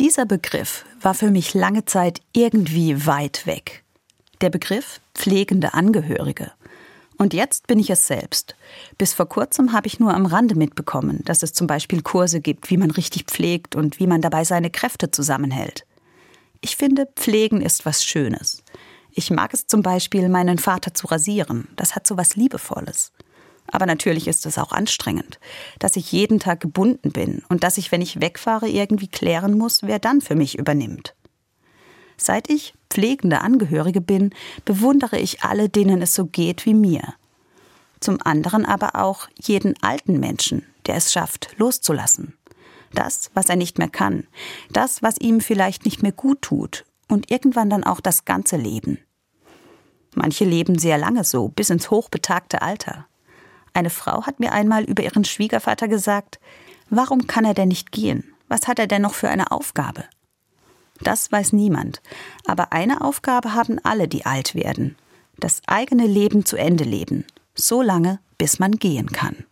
Dieser Begriff war für mich lange Zeit irgendwie weit weg. Der Begriff pflegende Angehörige. Und jetzt bin ich es selbst. Bis vor kurzem habe ich nur am Rande mitbekommen, dass es zum Beispiel Kurse gibt, wie man richtig pflegt und wie man dabei seine Kräfte zusammenhält. Ich finde, pflegen ist was Schönes. Ich mag es zum Beispiel, meinen Vater zu rasieren. Das hat so was Liebevolles. Aber natürlich ist es auch anstrengend, dass ich jeden Tag gebunden bin und dass ich, wenn ich wegfahre, irgendwie klären muss, wer dann für mich übernimmt. Seit ich pflegende Angehörige bin, bewundere ich alle, denen es so geht wie mir. Zum anderen aber auch jeden alten Menschen, der es schafft, loszulassen. Das, was er nicht mehr kann, das, was ihm vielleicht nicht mehr gut tut und irgendwann dann auch das ganze Leben. Manche leben sehr lange so, bis ins hochbetagte Alter. Eine Frau hat mir einmal über ihren Schwiegervater gesagt, warum kann er denn nicht gehen? Was hat er denn noch für eine Aufgabe? Das weiß niemand. Aber eine Aufgabe haben alle, die alt werden. Das eigene Leben zu Ende leben. So lange, bis man gehen kann.